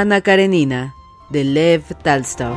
Ana Karenina, de Lev Talstov.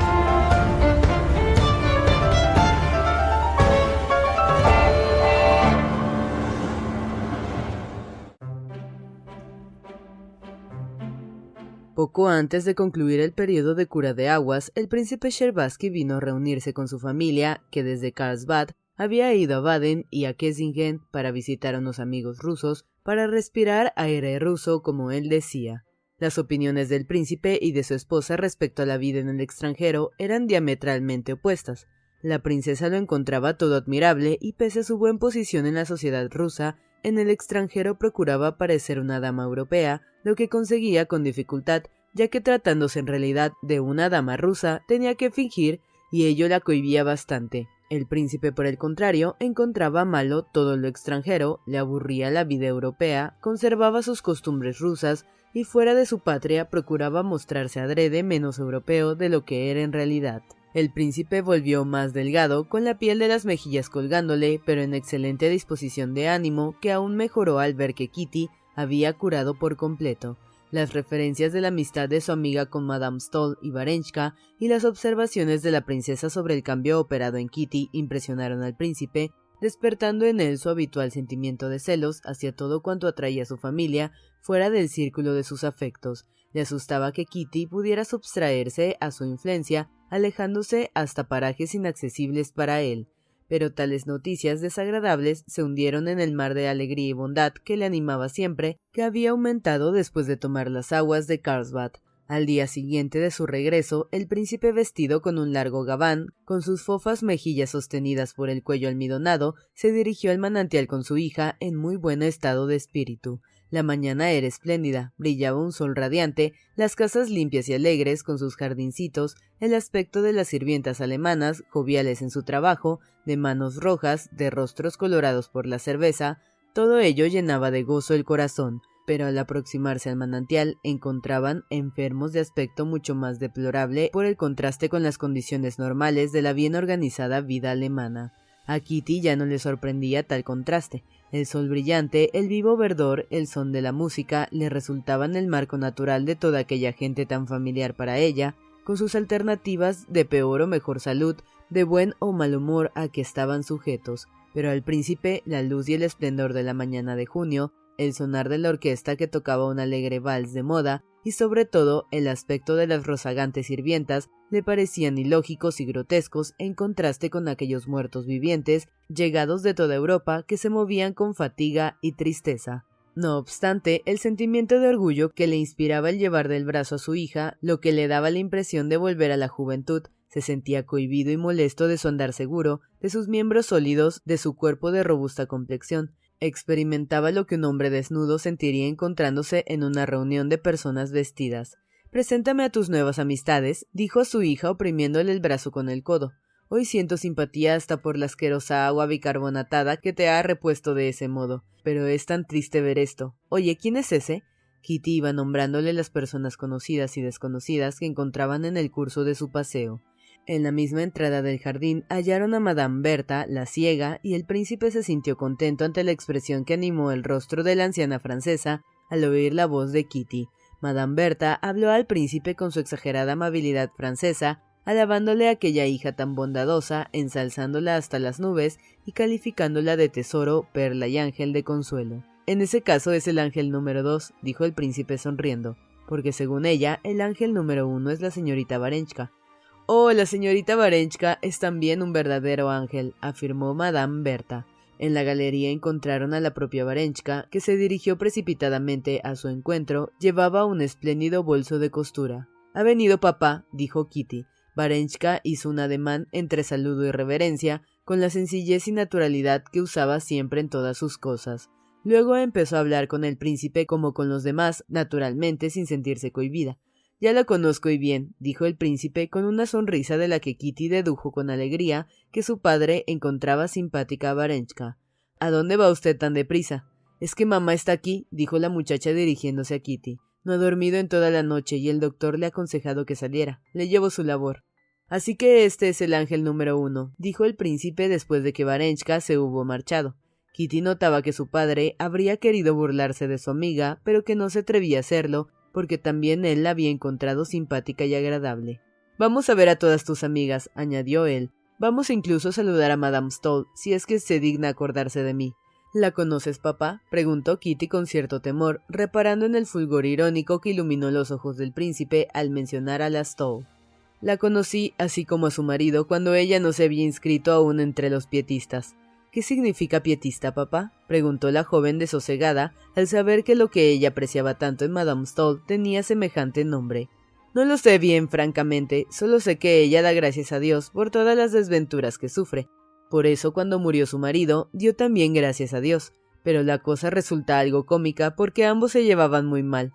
Poco antes de concluir el periodo de cura de aguas, el príncipe Sherbatsky vino a reunirse con su familia, que desde Karlsbad había ido a Baden y a Kessingen para visitar a unos amigos rusos para respirar aire ruso, como él decía. Las opiniones del príncipe y de su esposa respecto a la vida en el extranjero eran diametralmente opuestas. La princesa lo encontraba todo admirable y pese a su buena posición en la sociedad rusa, en el extranjero procuraba parecer una dama europea, lo que conseguía con dificultad, ya que tratándose en realidad de una dama rusa tenía que fingir y ello la cohibía bastante. El príncipe, por el contrario, encontraba malo todo lo extranjero, le aburría la vida europea, conservaba sus costumbres rusas y fuera de su patria procuraba mostrarse adrede menos europeo de lo que era en realidad. El príncipe volvió más delgado, con la piel de las mejillas colgándole, pero en excelente disposición de ánimo, que aún mejoró al ver que Kitty había curado por completo. Las referencias de la amistad de su amiga con Madame Stoll y Varenchka y las observaciones de la princesa sobre el cambio operado en Kitty impresionaron al príncipe, despertando en él su habitual sentimiento de celos hacia todo cuanto atraía a su familia fuera del círculo de sus afectos. Le asustaba que Kitty pudiera subtraerse a su influencia, alejándose hasta parajes inaccesibles para él. Pero tales noticias desagradables se hundieron en el mar de alegría y bondad que le animaba siempre, que había aumentado después de tomar las aguas de Carlsbad. Al día siguiente de su regreso, el príncipe vestido con un largo gabán, con sus fofas mejillas sostenidas por el cuello almidonado, se dirigió al manantial con su hija en muy buen estado de espíritu. La mañana era espléndida, brillaba un sol radiante, las casas limpias y alegres con sus jardincitos, el aspecto de las sirvientas alemanas, joviales en su trabajo, de manos rojas, de rostros colorados por la cerveza, todo ello llenaba de gozo el corazón, pero al aproximarse al manantial encontraban enfermos de aspecto mucho más deplorable por el contraste con las condiciones normales de la bien organizada vida alemana. A Kitty ya no le sorprendía tal contraste, el sol brillante, el vivo verdor, el son de la música le resultaban el marco natural de toda aquella gente tan familiar para ella, con sus alternativas de peor o mejor salud, de buen o mal humor a que estaban sujetos. Pero al príncipe la luz y el esplendor de la mañana de junio, el sonar de la orquesta que tocaba un alegre vals de moda, y sobre todo el aspecto de las rozagantes sirvientas le parecían ilógicos y grotescos en contraste con aquellos muertos vivientes llegados de toda Europa que se movían con fatiga y tristeza. No obstante, el sentimiento de orgullo que le inspiraba el llevar del brazo a su hija, lo que le daba la impresión de volver a la juventud, se sentía cohibido y molesto de su andar seguro, de sus miembros sólidos, de su cuerpo de robusta complexión, Experimentaba lo que un hombre desnudo sentiría encontrándose en una reunión de personas vestidas. Preséntame a tus nuevas amistades, dijo a su hija oprimiéndole el brazo con el codo. Hoy siento simpatía hasta por la asquerosa agua bicarbonatada que te ha repuesto de ese modo. Pero es tan triste ver esto. Oye, ¿quién es ese? Kitty iba nombrándole las personas conocidas y desconocidas que encontraban en el curso de su paseo. En la misma entrada del jardín hallaron a Madame Berta, la ciega, y el príncipe se sintió contento ante la expresión que animó el rostro de la anciana francesa al oír la voz de Kitty. Madame Berta habló al príncipe con su exagerada amabilidad francesa, alabándole a aquella hija tan bondadosa, ensalzándola hasta las nubes y calificándola de tesoro, perla y ángel de consuelo. En ese caso es el ángel número dos, dijo el príncipe sonriendo, porque según ella, el ángel número uno es la señorita Varenchka. Oh, la señorita Varenchka es también un verdadero ángel, afirmó Madame Berta. En la galería encontraron a la propia Varenchka, que se dirigió precipitadamente a su encuentro. Llevaba un espléndido bolso de costura. Ha venido papá, dijo Kitty. Varenchka hizo un ademán entre saludo y reverencia, con la sencillez y naturalidad que usaba siempre en todas sus cosas. Luego empezó a hablar con el príncipe como con los demás, naturalmente sin sentirse cohibida. Ya la conozco y bien, dijo el príncipe con una sonrisa de la que Kitty dedujo con alegría que su padre encontraba simpática a Varenchka. ¿A dónde va usted tan deprisa? Es que mamá está aquí, dijo la muchacha dirigiéndose a Kitty. No ha dormido en toda la noche y el doctor le ha aconsejado que saliera. Le llevo su labor. Así que este es el ángel número uno, dijo el príncipe después de que Varenchka se hubo marchado. Kitty notaba que su padre habría querido burlarse de su amiga, pero que no se atrevía a hacerlo, porque también él la había encontrado simpática y agradable. Vamos a ver a todas tus amigas, añadió él. Vamos incluso a saludar a Madame Stoll, si es que se digna acordarse de mí. ¿La conoces, papá? preguntó Kitty con cierto temor, reparando en el fulgor irónico que iluminó los ojos del príncipe al mencionar a la Stoll. La conocí, así como a su marido, cuando ella no se había inscrito aún entre los pietistas. ¿Qué significa pietista, papá? preguntó la joven desosegada al saber que lo que ella apreciaba tanto en Madame Stoll tenía semejante nombre. No lo sé bien, francamente, solo sé que ella da gracias a Dios por todas las desventuras que sufre. Por eso cuando murió su marido, dio también gracias a Dios. Pero la cosa resulta algo cómica porque ambos se llevaban muy mal.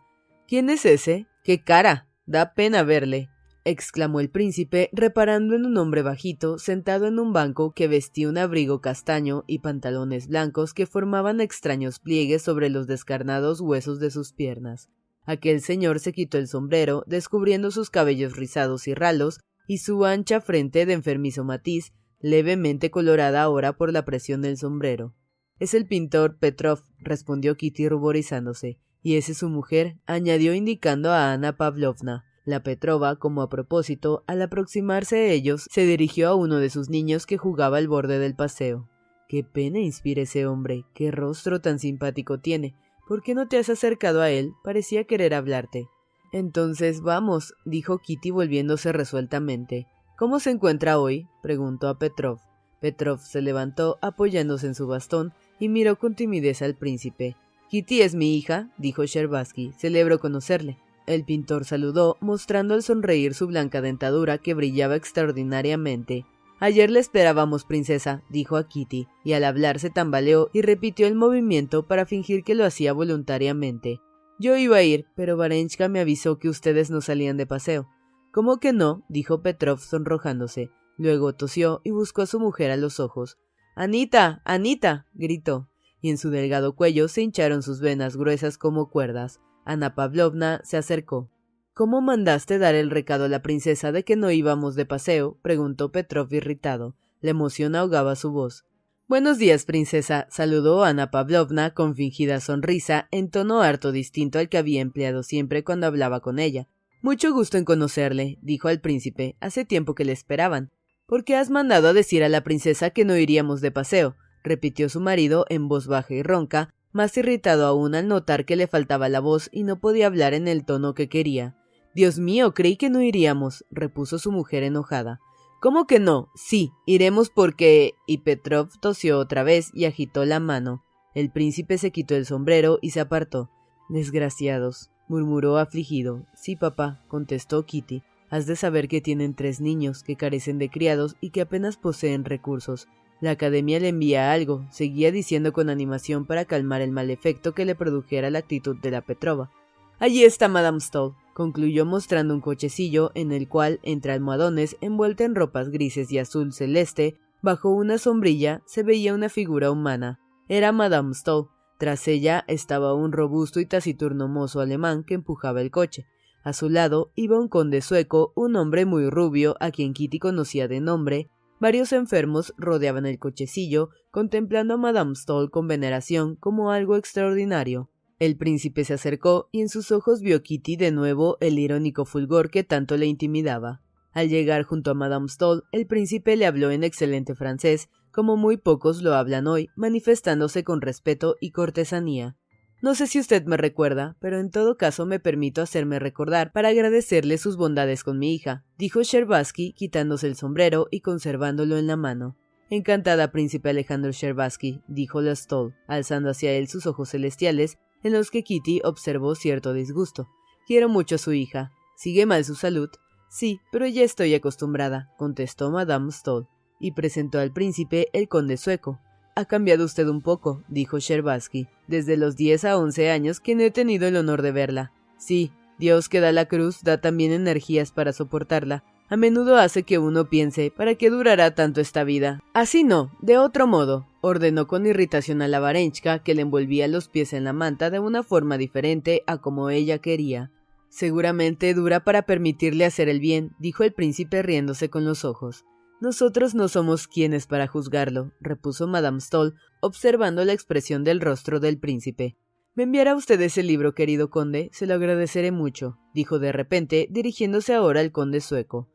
¿Quién es ese? ¡Qué cara! Da pena verle exclamó el príncipe, reparando en un hombre bajito, sentado en un banco que vestía un abrigo castaño y pantalones blancos que formaban extraños pliegues sobre los descarnados huesos de sus piernas. Aquel señor se quitó el sombrero, descubriendo sus cabellos rizados y ralos, y su ancha frente de enfermizo matiz, levemente colorada ahora por la presión del sombrero. Es el pintor Petrov, respondió Kitty ruborizándose. Y es su mujer, añadió indicando a Ana Pavlovna. La Petrova, como a propósito, al aproximarse a ellos, se dirigió a uno de sus niños que jugaba al borde del paseo. Qué pena inspira ese hombre, qué rostro tan simpático tiene. ¿Por qué no te has acercado a él? Parecía querer hablarte. Entonces vamos, dijo Kitty volviéndose resueltamente. ¿Cómo se encuentra hoy? preguntó a Petrov. Petrov se levantó apoyándose en su bastón y miró con timidez al príncipe. Kitty es mi hija, dijo Sherbatsky. Celebro conocerle. El pintor saludó, mostrando al sonreír su blanca dentadura que brillaba extraordinariamente. Ayer le esperábamos, princesa, dijo a Kitty, y al hablar se tambaleó y repitió el movimiento para fingir que lo hacía voluntariamente. Yo iba a ir, pero Varenchka me avisó que ustedes no salían de paseo. ¿Cómo que no? dijo Petrov sonrojándose. Luego tosió y buscó a su mujer a los ojos. Anita. Anita. gritó, y en su delgado cuello se hincharon sus venas gruesas como cuerdas. Ana Pavlovna se acercó. ¿Cómo mandaste dar el recado a la princesa de que no íbamos de paseo? preguntó Petrov irritado. La emoción ahogaba su voz. Buenos días, princesa, saludó Ana Pavlovna con fingida sonrisa, en tono harto distinto al que había empleado siempre cuando hablaba con ella. Mucho gusto en conocerle, dijo al príncipe. Hace tiempo que le esperaban. ¿Por qué has mandado a decir a la princesa que no iríamos de paseo? repitió su marido en voz baja y ronca, más irritado aún al notar que le faltaba la voz y no podía hablar en el tono que quería. Dios mío, creí que no iríamos, repuso su mujer enojada. ¿Cómo que no? Sí, iremos porque. y Petrov tosió otra vez y agitó la mano. El príncipe se quitó el sombrero y se apartó. Desgraciados, murmuró afligido. Sí, papá, contestó Kitty. Has de saber que tienen tres niños, que carecen de criados y que apenas poseen recursos. La academia le envía algo, seguía diciendo con animación para calmar el mal efecto que le produjera la actitud de la Petrova. Allí está Madame Stoll, concluyó mostrando un cochecillo en el cual, entre almohadones envuelta en ropas grises y azul celeste, bajo una sombrilla se veía una figura humana. Era Madame Stoll. Tras ella estaba un robusto y taciturno mozo alemán que empujaba el coche. A su lado iba un conde sueco, un hombre muy rubio a quien Kitty conocía de nombre, Varios enfermos rodeaban el cochecillo, contemplando a Madame Stoll con veneración como algo extraordinario. El príncipe se acercó y en sus ojos vio Kitty de nuevo el irónico fulgor que tanto le intimidaba. Al llegar junto a Madame Stoll, el príncipe le habló en excelente francés, como muy pocos lo hablan hoy, manifestándose con respeto y cortesanía. No sé si usted me recuerda, pero en todo caso me permito hacerme recordar para agradecerle sus bondades con mi hija, dijo Sherbatsky quitándose el sombrero y conservándolo en la mano. Encantada, príncipe Alejandro Sherbatsky, dijo Lastol, alzando hacia él sus ojos celestiales, en los que Kitty observó cierto disgusto. Quiero mucho a su hija. ¿Sigue mal su salud? Sí, pero ya estoy acostumbrada, contestó Madame Stoll, y presentó al príncipe el conde sueco, ha cambiado usted un poco, dijo Sherbatsky. Desde los diez a once años que no he tenido el honor de verla. Sí, Dios que da la cruz da también energías para soportarla. A menudo hace que uno piense, ¿para qué durará tanto esta vida? Así no, de otro modo, ordenó con irritación a la Varenchka, que le envolvía los pies en la manta de una forma diferente a como ella quería. Seguramente dura para permitirle hacer el bien, dijo el príncipe riéndose con los ojos. Nosotros no somos quienes para juzgarlo, repuso Madame Stoll, observando la expresión del rostro del príncipe. Me enviará usted ese libro, querido conde, se lo agradeceré mucho, dijo de repente, dirigiéndose ahora al conde sueco.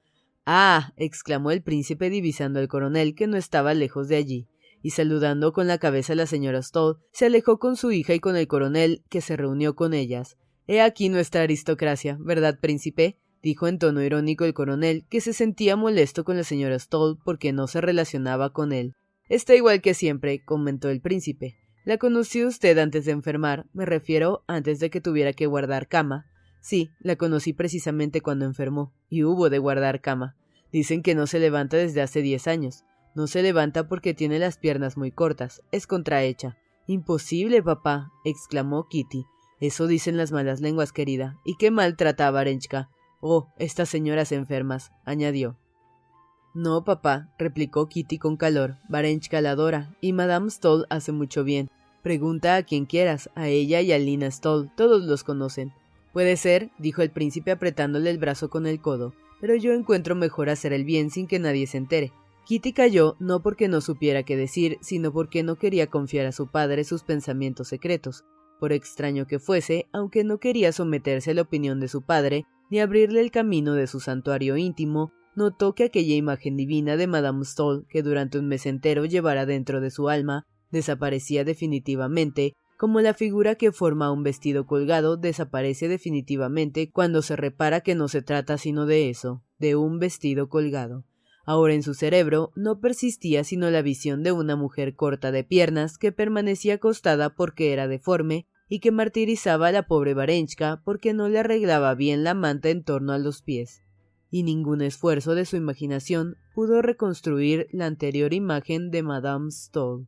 Ah. exclamó el príncipe divisando al coronel que no estaba lejos de allí, y saludando con la cabeza a la señora Stoll, se alejó con su hija y con el coronel, que se reunió con ellas. He aquí nuestra aristocracia, ¿verdad, príncipe? Dijo en tono irónico el coronel, que se sentía molesto con la señora Stoll porque no se relacionaba con él. Está igual que siempre, comentó el príncipe. La conoció usted antes de enfermar, me refiero antes de que tuviera que guardar cama. Sí, la conocí precisamente cuando enfermó, y hubo de guardar cama. Dicen que no se levanta desde hace diez años. No se levanta porque tiene las piernas muy cortas, es contrahecha. Imposible, papá, exclamó Kitty. Eso dicen las malas lenguas, querida. ¿Y qué mal trata a Varenchka? Oh, estas señoras enfermas, añadió. No, papá, replicó Kitty con calor. Varenchka la adora, y Madame Stoll hace mucho bien. Pregunta a quien quieras, a ella y a Lina Stoll, todos los conocen. Puede ser, dijo el príncipe apretándole el brazo con el codo, pero yo encuentro mejor hacer el bien sin que nadie se entere. Kitty calló no porque no supiera qué decir, sino porque no quería confiar a su padre sus pensamientos secretos. Por extraño que fuese, aunque no quería someterse a la opinión de su padre, ni abrirle el camino de su santuario íntimo, notó que aquella imagen divina de Madame Stoll, que durante un mes entero llevara dentro de su alma, desaparecía definitivamente, como la figura que forma un vestido colgado desaparece definitivamente cuando se repara que no se trata sino de eso, de un vestido colgado. Ahora en su cerebro no persistía sino la visión de una mujer corta de piernas que permanecía acostada porque era deforme y que martirizaba a la pobre Varenchka porque no le arreglaba bien la manta en torno a los pies. Y ningún esfuerzo de su imaginación pudo reconstruir la anterior imagen de Madame Stoll.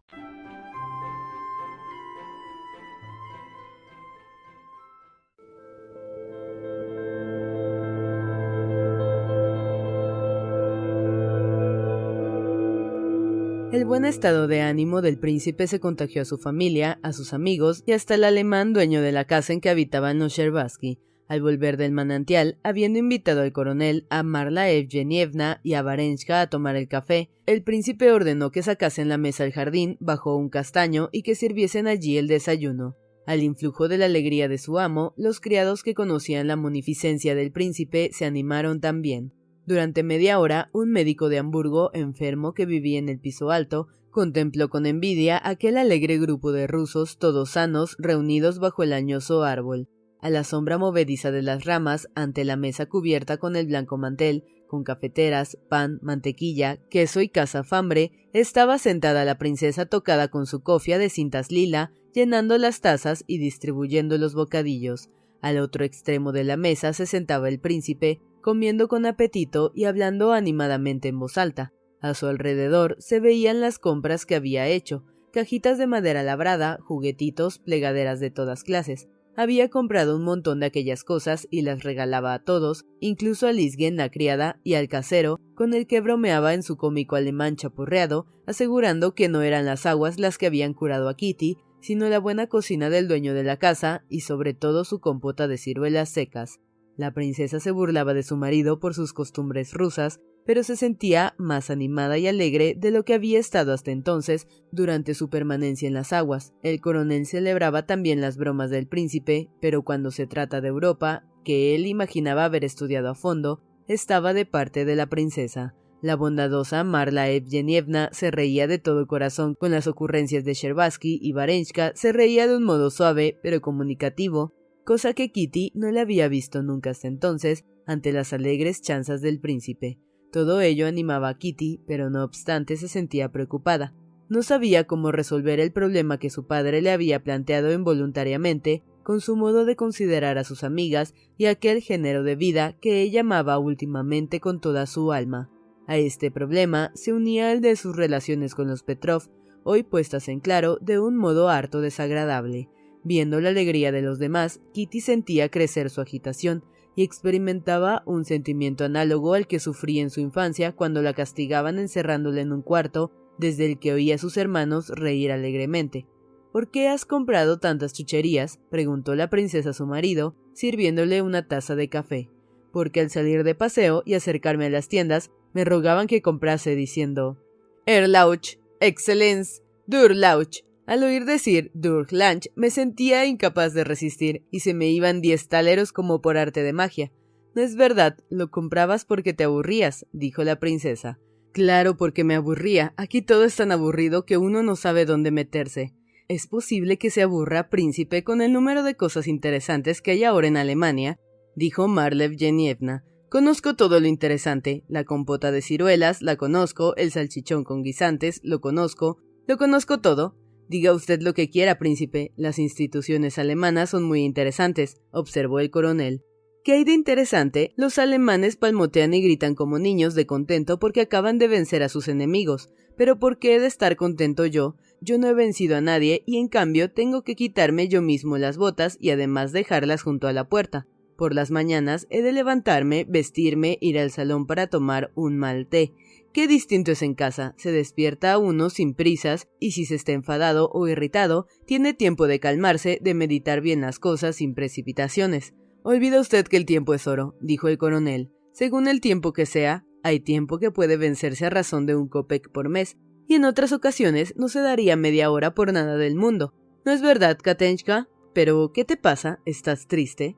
El buen estado de ánimo del príncipe se contagió a su familia, a sus amigos y hasta el alemán dueño de la casa en que habitaban los. Al volver del manantial, habiendo invitado al coronel, a Marla Evgenievna y a Varenchka a tomar el café, el príncipe ordenó que sacasen la mesa al jardín bajo un castaño y que sirviesen allí el desayuno. Al influjo de la alegría de su amo, los criados que conocían la munificencia del príncipe se animaron también. Durante media hora, un médico de Hamburgo, enfermo que vivía en el piso alto, contempló con envidia aquel alegre grupo de rusos todos sanos reunidos bajo el añoso árbol. A la sombra movediza de las ramas, ante la mesa cubierta con el blanco mantel, con cafeteras, pan, mantequilla, queso y cazafambre, estaba sentada la princesa tocada con su cofia de cintas lila, llenando las tazas y distribuyendo los bocadillos. Al otro extremo de la mesa se sentaba el príncipe, comiendo con apetito y hablando animadamente en voz alta. A su alrededor se veían las compras que había hecho, cajitas de madera labrada, juguetitos, plegaderas de todas clases. Había comprado un montón de aquellas cosas y las regalaba a todos, incluso a Lisgen, la criada, y al casero, con el que bromeaba en su cómico alemán chapurreado, asegurando que no eran las aguas las que habían curado a Kitty, sino la buena cocina del dueño de la casa y sobre todo su compota de ciruelas secas. La princesa se burlaba de su marido por sus costumbres rusas, pero se sentía más animada y alegre de lo que había estado hasta entonces durante su permanencia en las aguas. El coronel celebraba también las bromas del príncipe, pero cuando se trata de Europa, que él imaginaba haber estudiado a fondo, estaba de parte de la princesa. La bondadosa Marla Evgenievna se reía de todo corazón con las ocurrencias de Sherbatsky y Varenchka se reía de un modo suave pero comunicativo, cosa que Kitty no le había visto nunca hasta entonces ante las alegres chanzas del príncipe. Todo ello animaba a Kitty, pero no obstante se sentía preocupada. No sabía cómo resolver el problema que su padre le había planteado involuntariamente con su modo de considerar a sus amigas y aquel género de vida que ella amaba últimamente con toda su alma. A este problema se unía el de sus relaciones con los Petrov, hoy puestas en claro de un modo harto desagradable. Viendo la alegría de los demás, Kitty sentía crecer su agitación y experimentaba un sentimiento análogo al que sufría en su infancia cuando la castigaban encerrándola en un cuarto desde el que oía a sus hermanos reír alegremente. ¿Por qué has comprado tantas chucherías? preguntó la princesa a su marido, sirviéndole una taza de café. Porque al salir de paseo y acercarme a las tiendas me rogaban que comprase diciendo Erlauch, Excellence, Durlauch. Al oír decir Durlauch me sentía incapaz de resistir y se me iban diez taleros como por arte de magia. No es verdad, lo comprabas porque te aburrías, dijo la princesa. Claro, porque me aburría. Aquí todo es tan aburrido que uno no sabe dónde meterse. ¿Es posible que se aburra, príncipe, con el número de cosas interesantes que hay ahora en Alemania? dijo Marlev Yenievna. Conozco todo lo interesante, la compota de ciruelas, la conozco, el salchichón con guisantes, lo conozco, lo conozco todo. Diga usted lo que quiera, príncipe, las instituciones alemanas son muy interesantes, observó el coronel. ¿Qué hay de interesante? Los alemanes palmotean y gritan como niños de contento porque acaban de vencer a sus enemigos. Pero ¿por qué he de estar contento yo? Yo no he vencido a nadie y en cambio tengo que quitarme yo mismo las botas y además dejarlas junto a la puerta. Por las mañanas he de levantarme, vestirme, ir al salón para tomar un mal té. Qué distinto es en casa. Se despierta uno sin prisas y si se está enfadado o irritado, tiene tiempo de calmarse, de meditar bien las cosas sin precipitaciones. Olvida usted que el tiempo es oro, dijo el coronel. Según el tiempo que sea, hay tiempo que puede vencerse a razón de un copec por mes, y en otras ocasiones no se daría media hora por nada del mundo. ¿No es verdad, Katenchka? Pero, ¿qué te pasa? ¿Estás triste?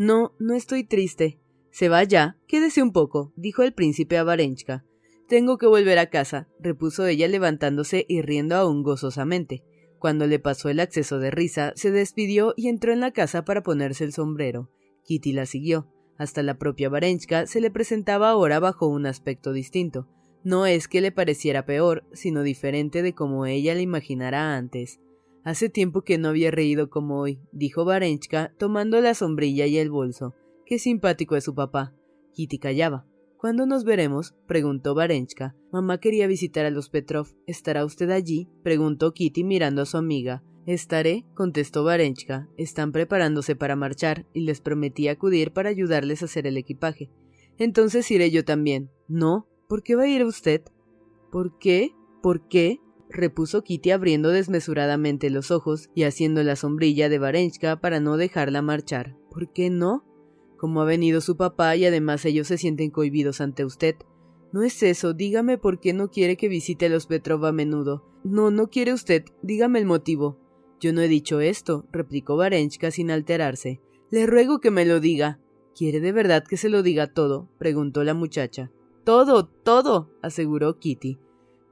No, no estoy triste. Se va ya, quédese un poco, dijo el príncipe a Varenchka. Tengo que volver a casa, repuso ella levantándose y riendo aún gozosamente. Cuando le pasó el acceso de risa, se despidió y entró en la casa para ponerse el sombrero. Kitty la siguió. Hasta la propia Varenchka se le presentaba ahora bajo un aspecto distinto. No es que le pareciera peor, sino diferente de como ella le imaginara antes. Hace tiempo que no había reído como hoy, dijo Varenchka, tomando la sombrilla y el bolso. Qué simpático es su papá. Kitty callaba. ¿Cuándo nos veremos? preguntó Varenchka. Mamá quería visitar a los Petrov. ¿Estará usted allí? preguntó Kitty mirando a su amiga. Estaré, contestó Varenchka. Están preparándose para marchar y les prometí acudir para ayudarles a hacer el equipaje. Entonces iré yo también. No. ¿Por qué va a ir usted? ¿Por qué? ¿Por qué? Repuso Kitty abriendo desmesuradamente los ojos y haciendo la sombrilla de Varenchka para no dejarla marchar. ¿Por qué no? Como ha venido su papá y además ellos se sienten cohibidos ante usted. No es eso, dígame por qué no quiere que visite a los Petrov a menudo. No, no quiere usted, dígame el motivo. Yo no he dicho esto, replicó Varenchka sin alterarse. Le ruego que me lo diga. ¿Quiere de verdad que se lo diga todo? preguntó la muchacha. Todo, todo, aseguró Kitty.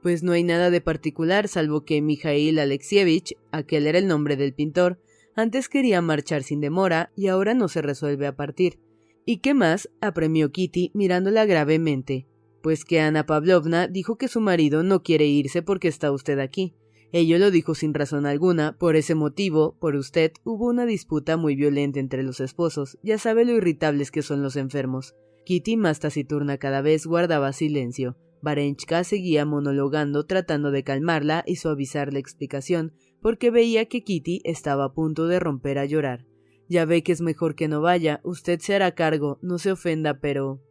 Pues no hay nada de particular, salvo que Mijail Alexievich, aquel era el nombre del pintor, antes quería marchar sin demora y ahora no se resuelve a partir. ¿Y qué más? apremió Kitty mirándola gravemente. Pues que Ana Pavlovna dijo que su marido no quiere irse porque está usted aquí. Ello lo dijo sin razón alguna, por ese motivo, por usted, hubo una disputa muy violenta entre los esposos, ya sabe lo irritables que son los enfermos. Kitty, más taciturna cada vez, guardaba silencio. Varenchka seguía monologando tratando de calmarla y suavizar la explicación, porque veía que Kitty estaba a punto de romper a llorar. Ya ve que es mejor que no vaya, usted se hará cargo, no se ofenda, pero.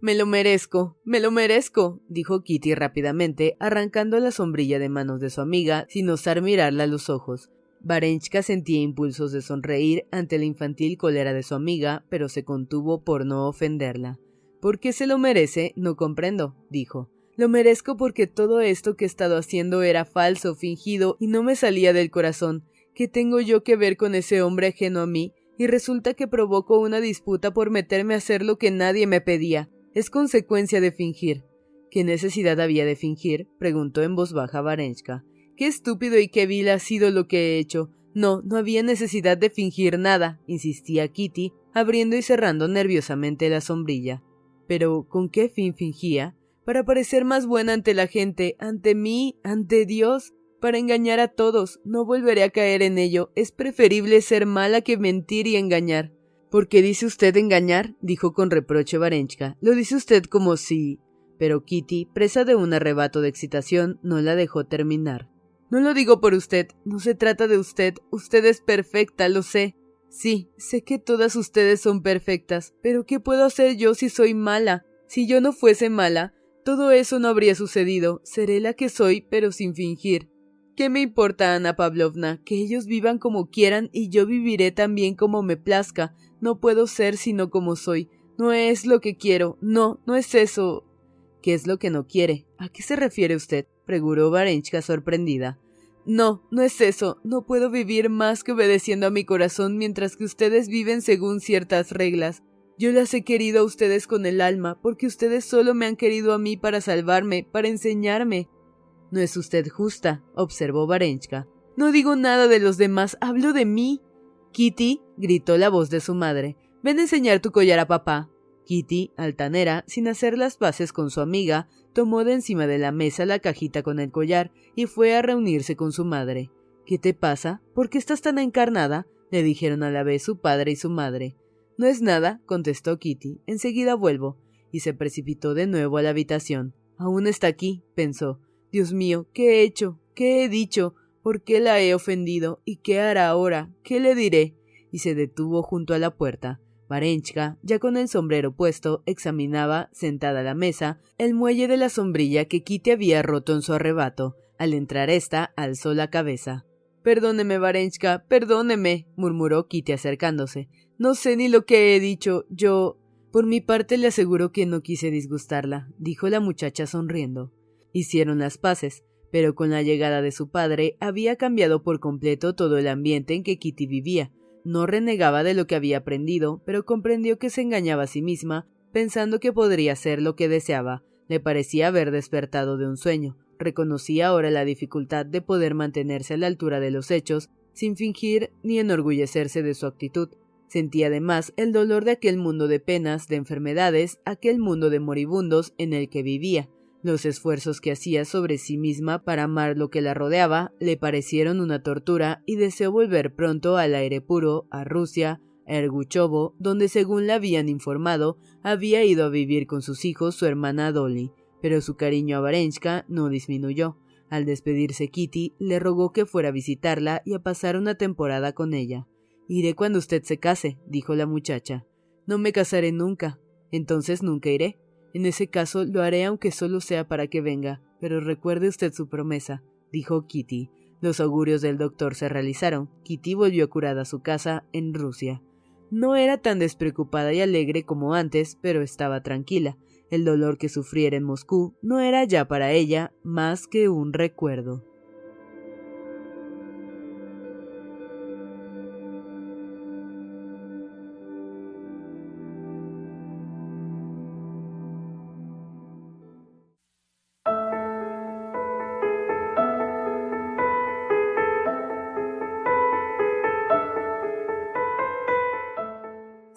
Me lo merezco, me lo merezco, dijo Kitty rápidamente, arrancando la sombrilla de manos de su amiga sin osar mirarla a los ojos. Varenchka sentía impulsos de sonreír ante la infantil cólera de su amiga, pero se contuvo por no ofenderla. ¿Por qué se lo merece? No comprendo, dijo. Lo merezco porque todo esto que he estado haciendo era falso, fingido, y no me salía del corazón. ¿Qué tengo yo que ver con ese hombre ajeno a mí? Y resulta que provoco una disputa por meterme a hacer lo que nadie me pedía. Es consecuencia de fingir. ¿Qué necesidad había de fingir? preguntó en voz baja Varenchka. Qué estúpido y qué vil ha sido lo que he hecho. No, no había necesidad de fingir nada, insistía Kitty, abriendo y cerrando nerviosamente la sombrilla. Pero ¿con qué fin fingía? para parecer más buena ante la gente, ante mí, ante Dios, para engañar a todos. No volveré a caer en ello. Es preferible ser mala que mentir y engañar. ¿Por qué dice usted engañar? dijo con reproche Varenchka. Lo dice usted como si. Pero Kitty, presa de un arrebato de excitación, no la dejó terminar. No lo digo por usted, no se trata de usted, usted es perfecta, lo sé. Sí, sé que todas ustedes son perfectas, pero ¿qué puedo hacer yo si soy mala? Si yo no fuese mala, todo eso no habría sucedido. Seré la que soy, pero sin fingir. ¿Qué me importa, Ana Pavlovna? Que ellos vivan como quieran y yo viviré también como me plazca. No puedo ser sino como soy. No es lo que quiero. No, no es eso. ¿Qué es lo que no quiere? ¿A qué se refiere usted? preguntó Varenchka sorprendida. No, no es eso. No puedo vivir más que obedeciendo a mi corazón mientras que ustedes viven según ciertas reglas. Yo las he querido a ustedes con el alma, porque ustedes solo me han querido a mí para salvarme, para enseñarme. No es usted justa, observó Varenchka. No digo nada de los demás, hablo de mí. Kitty, gritó la voz de su madre, ven a enseñar tu collar a papá. Kitty, altanera, sin hacer las paces con su amiga, tomó de encima de la mesa la cajita con el collar y fue a reunirse con su madre. ¿Qué te pasa? ¿Por qué estás tan encarnada? le dijeron a la vez su padre y su madre. No es nada, contestó Kitty. Enseguida vuelvo. Y se precipitó de nuevo a la habitación. Aún está aquí, pensó. Dios mío, ¿qué he hecho? ¿Qué he dicho? ¿Por qué la he ofendido? ¿Y qué hará ahora? ¿Qué le diré? Y se detuvo junto a la puerta. Varenchka, ya con el sombrero puesto, examinaba, sentada a la mesa, el muelle de la sombrilla que Kitty había roto en su arrebato. Al entrar ésta, alzó la cabeza. Perdóneme, Varenchka, perdóneme, murmuró Kitty acercándose. No sé ni lo que he dicho. Yo. Por mi parte le aseguro que no quise disgustarla, dijo la muchacha sonriendo. Hicieron las paces, pero con la llegada de su padre había cambiado por completo todo el ambiente en que Kitty vivía. No renegaba de lo que había aprendido, pero comprendió que se engañaba a sí misma, pensando que podría ser lo que deseaba. Le parecía haber despertado de un sueño. Reconocía ahora la dificultad de poder mantenerse a la altura de los hechos, sin fingir ni enorgullecerse de su actitud. Sentía además el dolor de aquel mundo de penas, de enfermedades, aquel mundo de moribundos en el que vivía. Los esfuerzos que hacía sobre sí misma para amar lo que la rodeaba le parecieron una tortura y deseó volver pronto al aire puro, a Rusia, a Erguchovo, donde según la habían informado, había ido a vivir con sus hijos su hermana Dolly, pero su cariño a Varenchka no disminuyó. Al despedirse Kitty, le rogó que fuera a visitarla y a pasar una temporada con ella. Iré cuando usted se case, dijo la muchacha. No me casaré nunca. Entonces nunca iré. En ese caso lo haré aunque solo sea para que venga, pero recuerde usted su promesa, dijo Kitty. Los augurios del doctor se realizaron. Kitty volvió curada a su casa en Rusia. No era tan despreocupada y alegre como antes, pero estaba tranquila. El dolor que sufriera en Moscú no era ya para ella más que un recuerdo.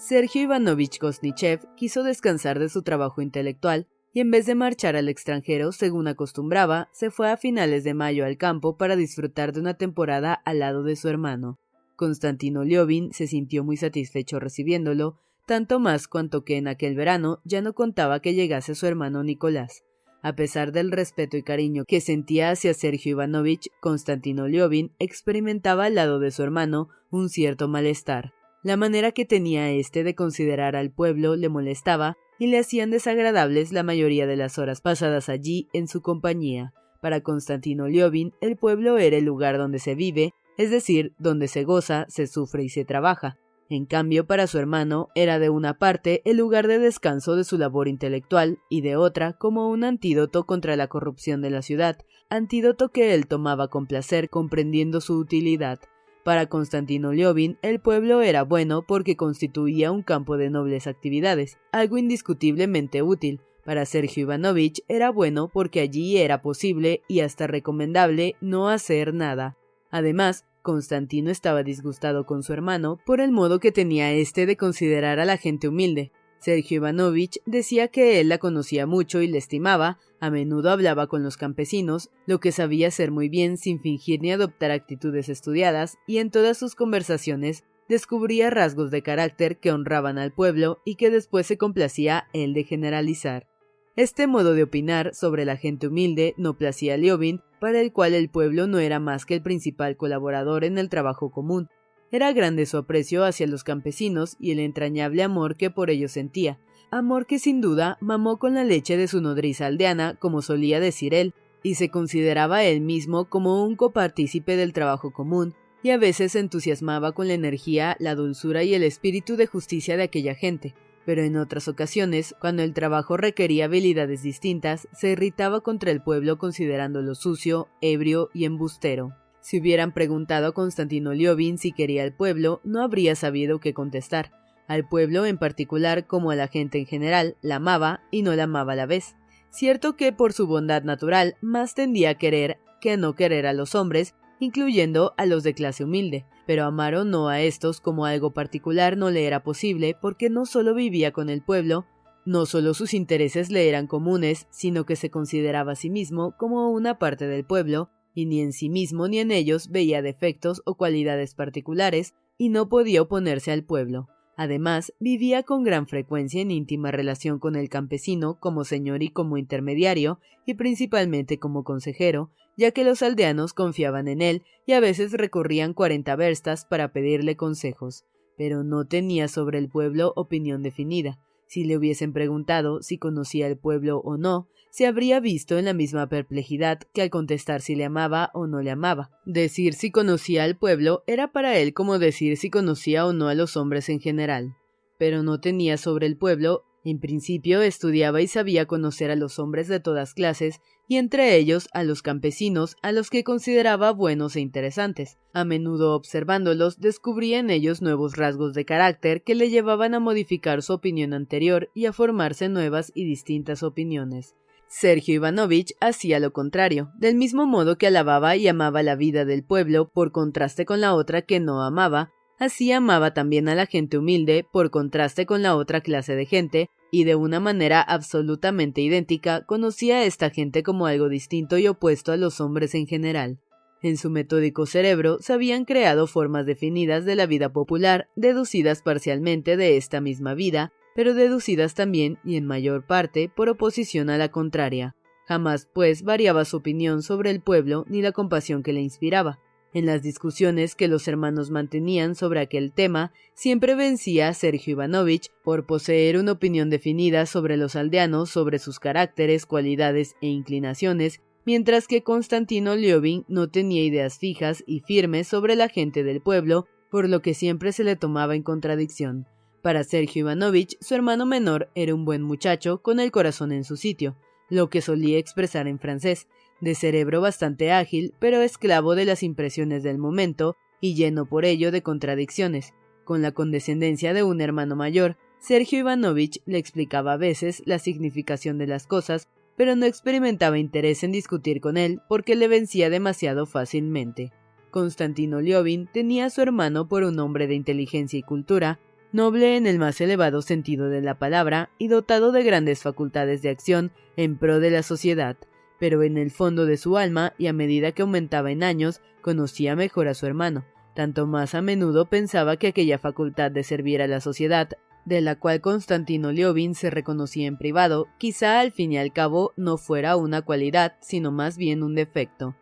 Sergio Ivanovich Kosnichev quiso descansar de su trabajo intelectual y en vez de marchar al extranjero, según acostumbraba, se fue a finales de mayo al campo para disfrutar de una temporada al lado de su hermano. Constantino Liovin se sintió muy satisfecho recibiéndolo, tanto más cuanto que en aquel verano ya no contaba que llegase su hermano Nicolás. A pesar del respeto y cariño que sentía hacia Sergio Ivanovich, Constantino Liovin experimentaba al lado de su hermano un cierto malestar. La manera que tenía éste de considerar al pueblo le molestaba y le hacían desagradables la mayoría de las horas pasadas allí en su compañía. Para Constantino Liovin, el pueblo era el lugar donde se vive, es decir, donde se goza, se sufre y se trabaja. En cambio, para su hermano era de una parte el lugar de descanso de su labor intelectual y de otra como un antídoto contra la corrupción de la ciudad, antídoto que él tomaba con placer comprendiendo su utilidad. Para Constantino Liovin, el pueblo era bueno porque constituía un campo de nobles actividades, algo indiscutiblemente útil. Para Sergio Ivanovich era bueno porque allí era posible y hasta recomendable no hacer nada. Además, Constantino estaba disgustado con su hermano por el modo que tenía éste de considerar a la gente humilde, Sergio Ivanovich decía que él la conocía mucho y la estimaba, a menudo hablaba con los campesinos, lo que sabía hacer muy bien sin fingir ni adoptar actitudes estudiadas, y en todas sus conversaciones descubría rasgos de carácter que honraban al pueblo y que después se complacía él de generalizar. Este modo de opinar sobre la gente humilde no placía a Liobin, para el cual el pueblo no era más que el principal colaborador en el trabajo común, era grande su aprecio hacia los campesinos y el entrañable amor que por ellos sentía, amor que sin duda mamó con la leche de su nodriza aldeana, como solía decir él, y se consideraba él mismo como un copartícipe del trabajo común, y a veces se entusiasmaba con la energía, la dulzura y el espíritu de justicia de aquella gente, pero en otras ocasiones, cuando el trabajo requería habilidades distintas, se irritaba contra el pueblo considerándolo sucio, ebrio y embustero. Si hubieran preguntado a Constantino Liovin si quería al pueblo, no habría sabido qué contestar. Al pueblo en particular, como a la gente en general, la amaba y no la amaba a la vez. Cierto que por su bondad natural más tendía a querer que a no querer a los hombres, incluyendo a los de clase humilde, pero amar o no a estos como algo particular no le era posible porque no solo vivía con el pueblo, no solo sus intereses le eran comunes, sino que se consideraba a sí mismo como una parte del pueblo, y ni en sí mismo ni en ellos veía defectos o cualidades particulares, y no podía oponerse al pueblo. Además, vivía con gran frecuencia en íntima relación con el campesino como señor y como intermediario, y principalmente como consejero, ya que los aldeanos confiaban en él y a veces recorrían cuarenta verstas para pedirle consejos, pero no tenía sobre el pueblo opinión definida. Si le hubiesen preguntado si conocía el pueblo o no, se habría visto en la misma perplejidad que al contestar si le amaba o no le amaba. Decir si conocía al pueblo era para él como decir si conocía o no a los hombres en general. Pero no tenía sobre el pueblo en principio estudiaba y sabía conocer a los hombres de todas clases, y entre ellos a los campesinos, a los que consideraba buenos e interesantes. A menudo observándolos descubría en ellos nuevos rasgos de carácter que le llevaban a modificar su opinión anterior y a formarse nuevas y distintas opiniones. Sergio Ivanovich hacía lo contrario, del mismo modo que alababa y amaba la vida del pueblo por contraste con la otra que no amaba, así amaba también a la gente humilde por contraste con la otra clase de gente, y de una manera absolutamente idéntica conocía a esta gente como algo distinto y opuesto a los hombres en general. En su metódico cerebro se habían creado formas definidas de la vida popular, deducidas parcialmente de esta misma vida, pero deducidas también y en mayor parte por oposición a la contraria. Jamás, pues, variaba su opinión sobre el pueblo ni la compasión que le inspiraba. En las discusiones que los hermanos mantenían sobre aquel tema, siempre vencía a Sergio Ivanovich por poseer una opinión definida sobre los aldeanos, sobre sus caracteres, cualidades e inclinaciones, mientras que Constantino Liobin no tenía ideas fijas y firmes sobre la gente del pueblo, por lo que siempre se le tomaba en contradicción. Para Sergio Ivanovich, su hermano menor era un buen muchacho con el corazón en su sitio, lo que solía expresar en francés, de cerebro bastante ágil, pero esclavo de las impresiones del momento y lleno por ello de contradicciones. Con la condescendencia de un hermano mayor, Sergio Ivanovich le explicaba a veces la significación de las cosas, pero no experimentaba interés en discutir con él porque le vencía demasiado fácilmente. Constantino Liobin tenía a su hermano por un hombre de inteligencia y cultura, noble en el más elevado sentido de la palabra y dotado de grandes facultades de acción en pro de la sociedad, pero en el fondo de su alma y a medida que aumentaba en años, conocía mejor a su hermano, tanto más a menudo pensaba que aquella facultad de servir a la sociedad, de la cual Constantino Liobin se reconocía en privado, quizá al fin y al cabo no fuera una cualidad, sino más bien un defecto.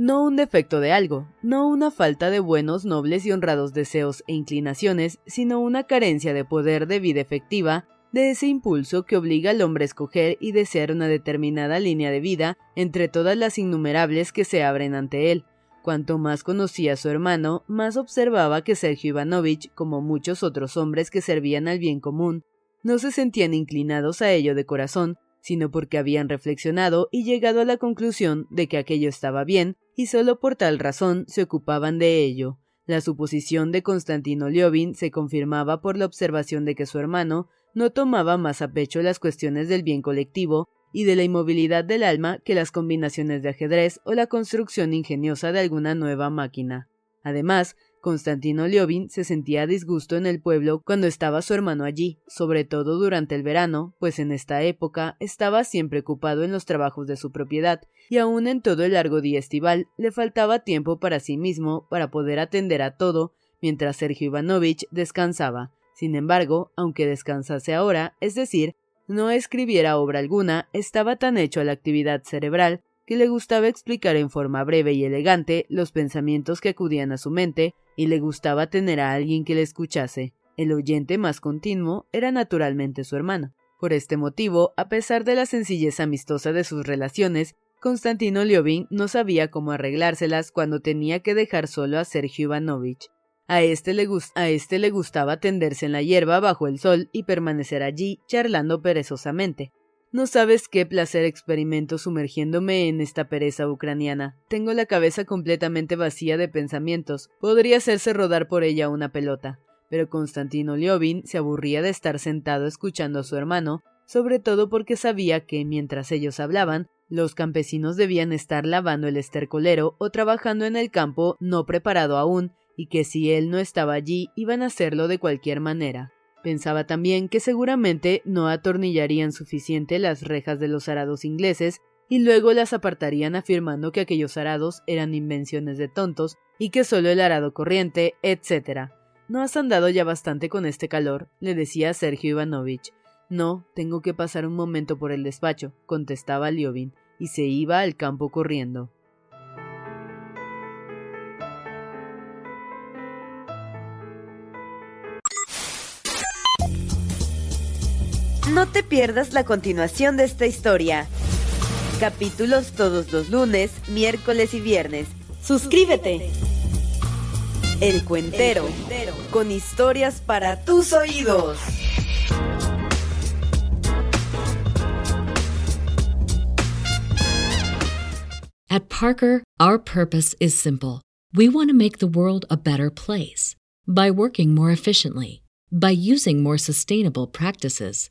No un defecto de algo, no una falta de buenos, nobles y honrados deseos e inclinaciones, sino una carencia de poder de vida efectiva, de ese impulso que obliga al hombre a escoger y desear una determinada línea de vida entre todas las innumerables que se abren ante él. Cuanto más conocía a su hermano, más observaba que Sergio Ivanovich, como muchos otros hombres que servían al bien común, no se sentían inclinados a ello de corazón, sino porque habían reflexionado y llegado a la conclusión de que aquello estaba bien, y solo por tal razón se ocupaban de ello. La suposición de Constantino Liobin se confirmaba por la observación de que su hermano no tomaba más a pecho las cuestiones del bien colectivo y de la inmovilidad del alma que las combinaciones de ajedrez o la construcción ingeniosa de alguna nueva máquina. Además, Constantino Liobin se sentía disgusto en el pueblo cuando estaba su hermano allí, sobre todo durante el verano, pues en esta época estaba siempre ocupado en los trabajos de su propiedad, y aun en todo el largo día estival le faltaba tiempo para sí mismo para poder atender a todo, mientras Sergio Ivanovich descansaba. Sin embargo, aunque descansase ahora, es decir, no escribiera obra alguna, estaba tan hecho a la actividad cerebral que le gustaba explicar en forma breve y elegante los pensamientos que acudían a su mente, y le gustaba tener a alguien que le escuchase. El oyente más continuo era naturalmente su hermano. Por este motivo, a pesar de la sencillez amistosa de sus relaciones, Constantino Liobin no sabía cómo arreglárselas cuando tenía que dejar solo a Sergio Ivanovich. Este, a este le gustaba tenderse en la hierba bajo el sol y permanecer allí charlando perezosamente. No sabes qué placer experimento sumergiéndome en esta pereza ucraniana. Tengo la cabeza completamente vacía de pensamientos. Podría hacerse rodar por ella una pelota. Pero Constantino Liobin se aburría de estar sentado escuchando a su hermano, sobre todo porque sabía que, mientras ellos hablaban, los campesinos debían estar lavando el estercolero o trabajando en el campo no preparado aún, y que si él no estaba allí iban a hacerlo de cualquier manera. Pensaba también que seguramente no atornillarían suficiente las rejas de los arados ingleses y luego las apartarían afirmando que aquellos arados eran invenciones de tontos y que solo el arado corriente, etc. No has andado ya bastante con este calor, le decía Sergio Ivanovich. No, tengo que pasar un momento por el despacho, contestaba Liobin, y se iba al campo corriendo. No te pierdas la continuación de esta historia. Capítulos todos los lunes, miércoles y viernes. Suscríbete. El Cuentero, con historias para tus oídos. At Parker, our purpose is simple. We want to make the world a better place by working more efficiently, by using more sustainable practices